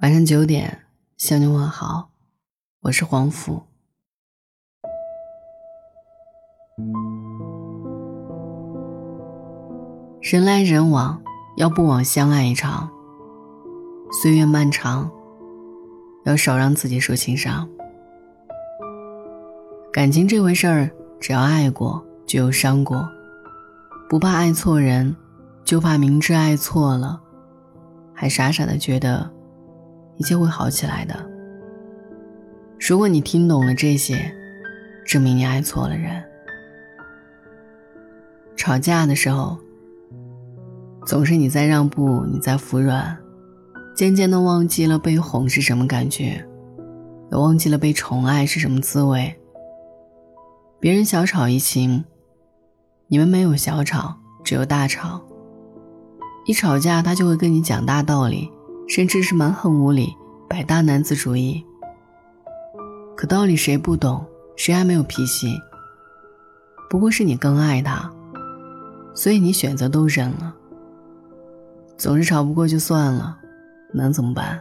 晚上九点向你问好，我是黄甫。人来人往，要不枉相爱一场。岁月漫长，要少让自己受情伤。感情这回事儿，只要爱过，就有伤过。不怕爱错人，就怕明知爱错了，还傻傻的觉得一切会好起来的。如果你听懂了这些，证明你爱错了人。吵架的时候。总是你在让步，你在服软，渐渐的忘记了被哄是什么感觉，也忘记了被宠爱是什么滋味。别人小吵怡情，你们没有小吵，只有大吵。一吵架，他就会跟你讲大道理，甚至是蛮横无理，摆大男子主义。可道理谁不懂，谁还没有脾气？不过是你更爱他，所以你选择都忍了。总是吵不过就算了，能怎么办？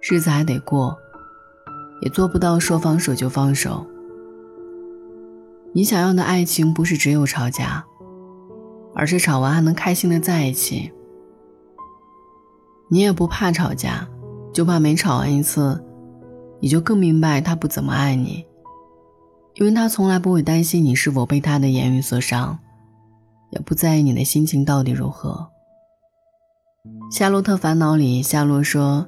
日子还得过，也做不到说放手就放手。你想要的爱情不是只有吵架，而是吵完还能开心的在一起。你也不怕吵架，就怕每吵完一次，你就更明白他不怎么爱你，因为他从来不会担心你是否被他的言语所伤，也不在意你的心情到底如何。《夏洛特烦恼》里，夏洛说：“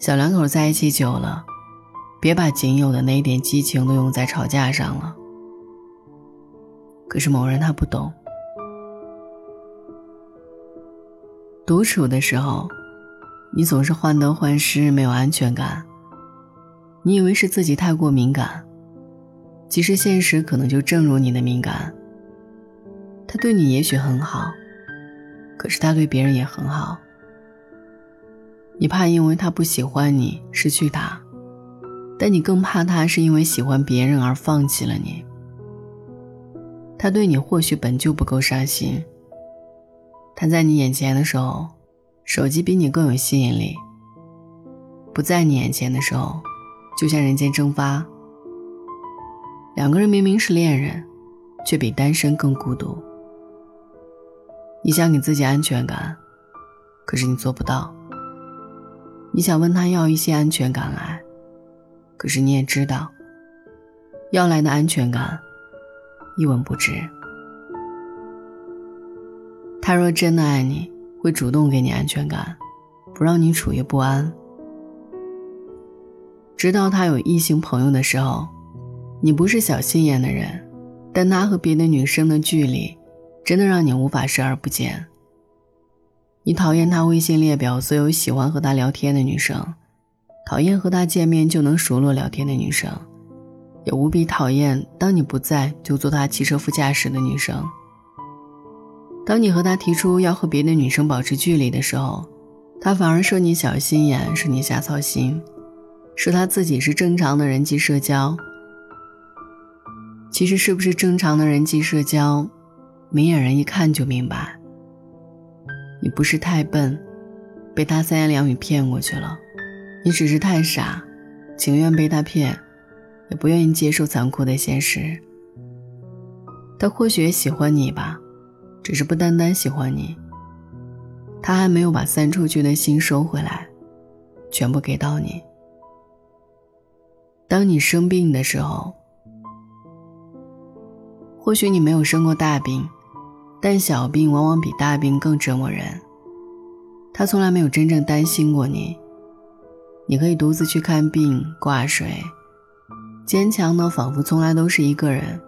小两口在一起久了，别把仅有的那一点激情都用在吵架上了。”可是某人他不懂。独处的时候，你总是患得患失，没有安全感。你以为是自己太过敏感，其实现实可能就正如你的敏感。他对你也许很好。可是他对别人也很好，你怕因为他不喜欢你失去他，但你更怕他是因为喜欢别人而放弃了你。他对你或许本就不够上心，他在你眼前的时候，手机比你更有吸引力；不在你眼前的时候，就像人间蒸发。两个人明明是恋人，却比单身更孤独。你想给自己安全感，可是你做不到。你想问他要一些安全感来，可是你也知道，要来的安全感一文不值。他若真的爱你，会主动给你安全感，不让你处于不安。直到他有异性朋友的时候，你不是小心眼的人，但他和别的女生的距离。真的让你无法视而不见。你讨厌他微信列表所有喜欢和他聊天的女生，讨厌和他见面就能熟络聊天的女生，也无比讨厌当你不在就坐他汽车副驾驶的女生。当你和他提出要和别的女生保持距离的时候，他反而说你小心眼，说你瞎操心，说他自己是正常的人际社交。其实是不是正常的人际社交？明眼人一看就明白，你不是太笨，被他三言两语骗过去了，你只是太傻，情愿被他骗，也不愿意接受残酷的现实。他或许也喜欢你吧，只是不单单喜欢你，他还没有把散出去的心收回来，全部给到你。当你生病的时候，或许你没有生过大病。但小病往往比大病更折磨人。他从来没有真正担心过你，你可以独自去看病挂水，坚强的仿佛从来都是一个人。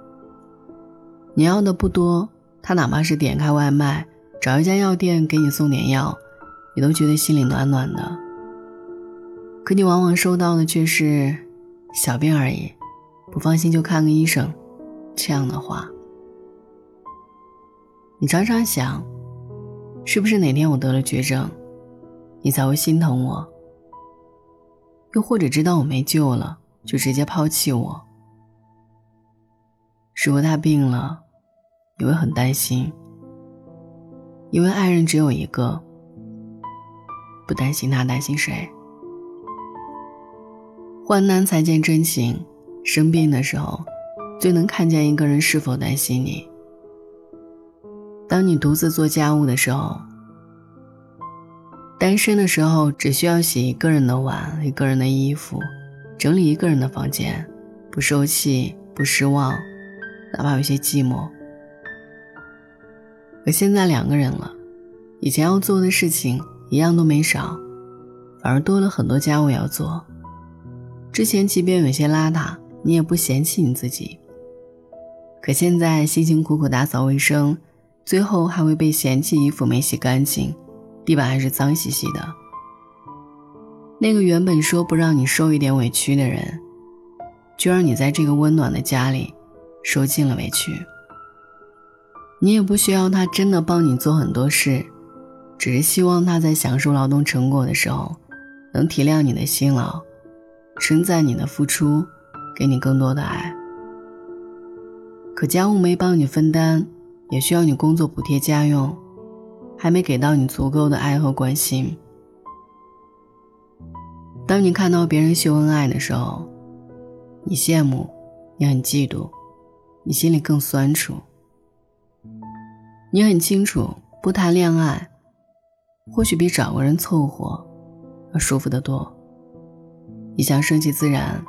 你要的不多，他哪怕是点开外卖，找一家药店给你送点药，你都觉得心里暖暖的。可你往往收到的却是小病而已，不放心就看个医生，这样的话。你常常想，是不是哪天我得了绝症，你才会心疼我？又或者知道我没救了，就直接抛弃我？如果他病了，你会很担心，因为爱人只有一个，不担心他，担心谁？患难才见真情，生病的时候，最能看见一个人是否担心你。当你独自做家务的时候，单身的时候，只需要洗一个人的碗，一个人的衣服，整理一个人的房间，不受气，不失望，哪怕有些寂寞。可现在两个人了，以前要做的事情一样都没少，反而多了很多家务要做。之前即便有些邋遢，你也不嫌弃你自己。可现在辛辛苦苦打扫卫生，最后还会被嫌弃衣服没洗干净，地板还是脏兮兮的。那个原本说不让你受一点委屈的人，就让你在这个温暖的家里受尽了委屈。你也不需要他真的帮你做很多事，只是希望他在享受劳动成果的时候，能体谅你的辛劳。称赞你的付出，给你更多的爱。可家务没帮你分担，也需要你工作补贴家用，还没给到你足够的爱和关心。当你看到别人秀恩爱的时候，你羡慕，你很嫉妒，你心里更酸楚。你很清楚，不谈恋爱，或许比找个人凑合要舒服得多。你想顺其自然，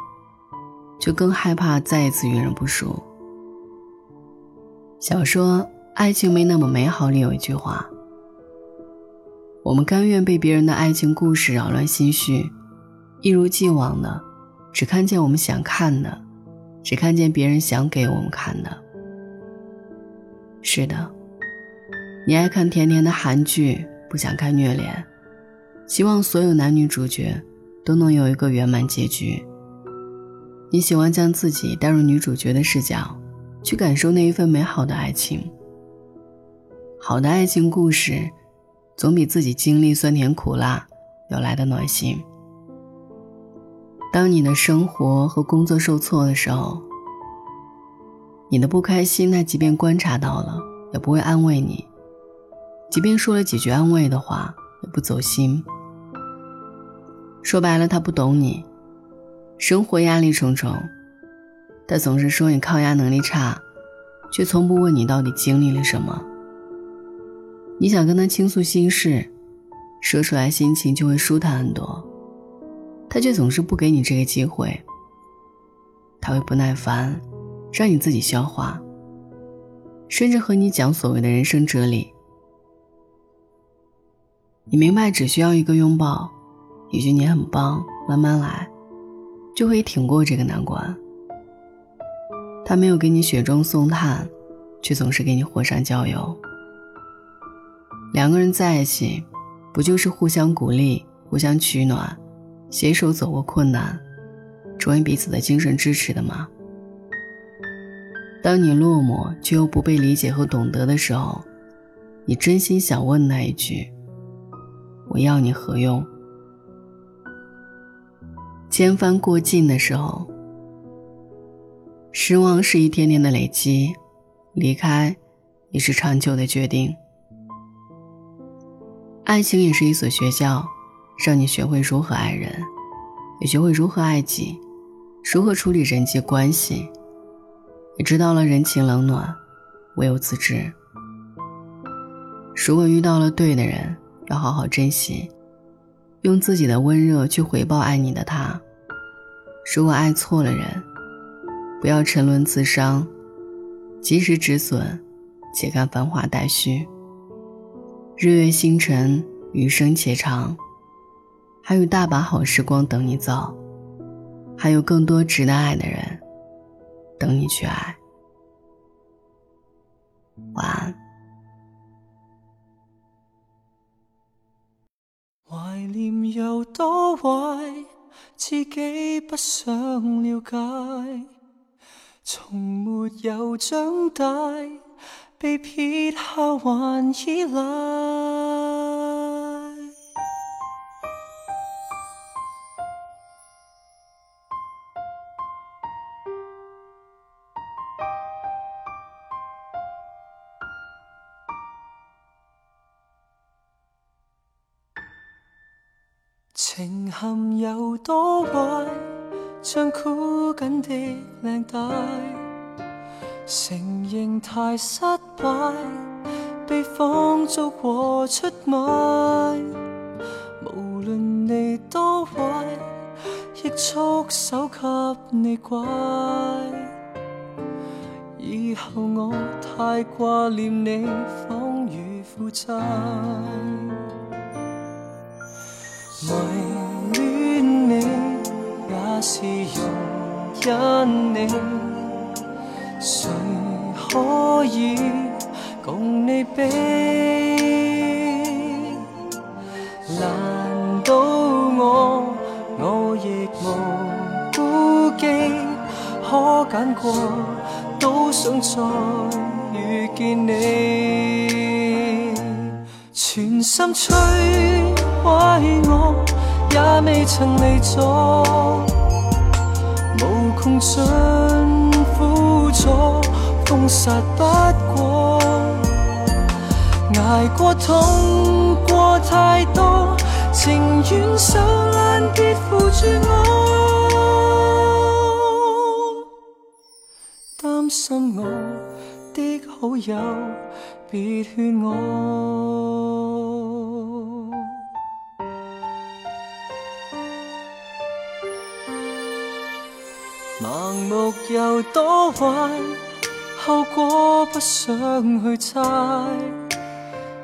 就更害怕再一次与人不熟。小说《爱情没那么美好》里有一句话：“我们甘愿被别人的爱情故事扰乱心绪，一如既往的只看见我们想看的，只看见别人想给我们看的。”是的，你爱看甜甜的韩剧，不想看虐恋，希望所有男女主角。都能有一个圆满结局。你喜欢将自己带入女主角的视角，去感受那一份美好的爱情。好的爱情故事，总比自己经历酸甜苦辣要来的暖心。当你的生活和工作受挫的时候，你的不开心，他即便观察到了，也不会安慰你；即便说了几句安慰的话，也不走心。说白了，他不懂你，生活压力重重，他总是说你抗压能力差，却从不问你到底经历了什么。你想跟他倾诉心事，说出来心情就会舒坦很多，他却总是不给你这个机会。他会不耐烦，让你自己消化，甚至和你讲所谓的人生哲理。你明白，只需要一个拥抱。一句你很棒，慢慢来，就可以挺过这个难关。他没有给你雪中送炭，却总是给你火上浇油。两个人在一起，不就是互相鼓励、互相取暖，携手走过困难，成为彼此的精神支持的吗？当你落寞却又不被理解和懂得的时候，你真心想问那一句：“我要你何用？”千帆过尽的时候，失望是一天天的累积，离开也是长久的决定。爱情也是一所学校，让你学会如何爱人，也学会如何爱己，如何处理人际关系，也知道了人情冷暖，唯有自知。如果遇到了对的人，要好好珍惜。用自己的温热去回报爱你的他。如果爱错了人，不要沉沦自伤，及时止损，且看繁华待续。日月星辰，余生且长，还有大把好时光等你走，还有更多值得爱的人等你去爱。晚安。怀念有多坏，自己不想了解，从没有长大，被撇下还依赖。情陷有多坏，像箍紧的领带，承认太失败，被放逐和出卖。无论你多坏，亦束手给你怪。以后我太挂念你，仿如负债。是容忍你，谁可以共你比？难道我我亦无顾忌？可拣过，都想再遇见你，全心摧毁我，也未曾离座，无穷尽苦楚，封杀不过，挨过痛过太多，情愿受烂，别扶住我。担心我的好友，别劝我。目有多坏，后果不想去猜。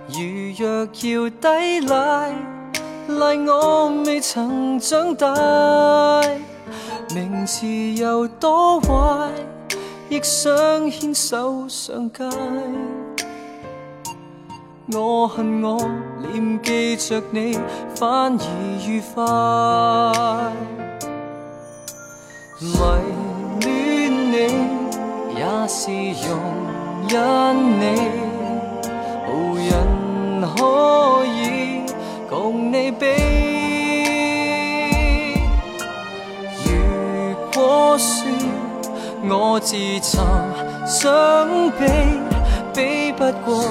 如若要抵赖，赖我未曾长大。名字有多坏，亦想牵手上街。我恨我念记着你，反而愉快。迷也是容忍你，无人可以共你比。如果说我自寻伤悲，比不过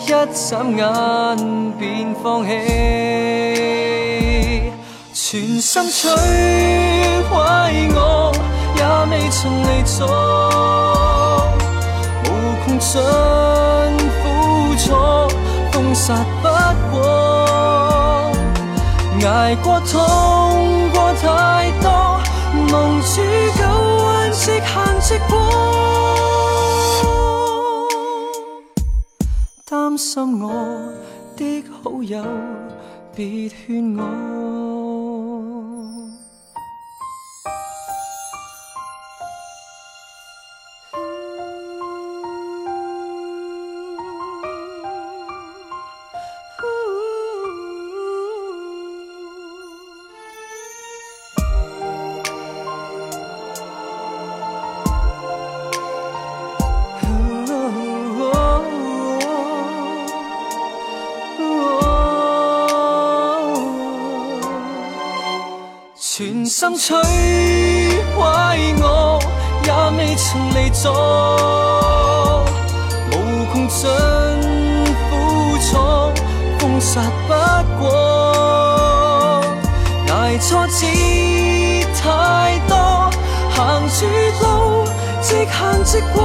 一眨眼便放弃。全心摧毁我，也未曾离座，尽苦楚，封杀不过，挨过痛过太多，蒙住旧患，直行直过，担心我的好友，别劝我。全心摧毁我，也未曾离座，无穷尽苦楚，封杀不过，挨挫折太多，行住路直行直过，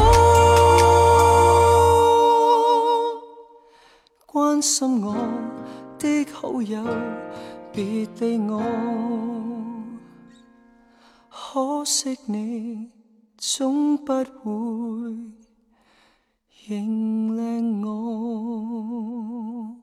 关心我的好友，别避我。可惜你总不会认领我。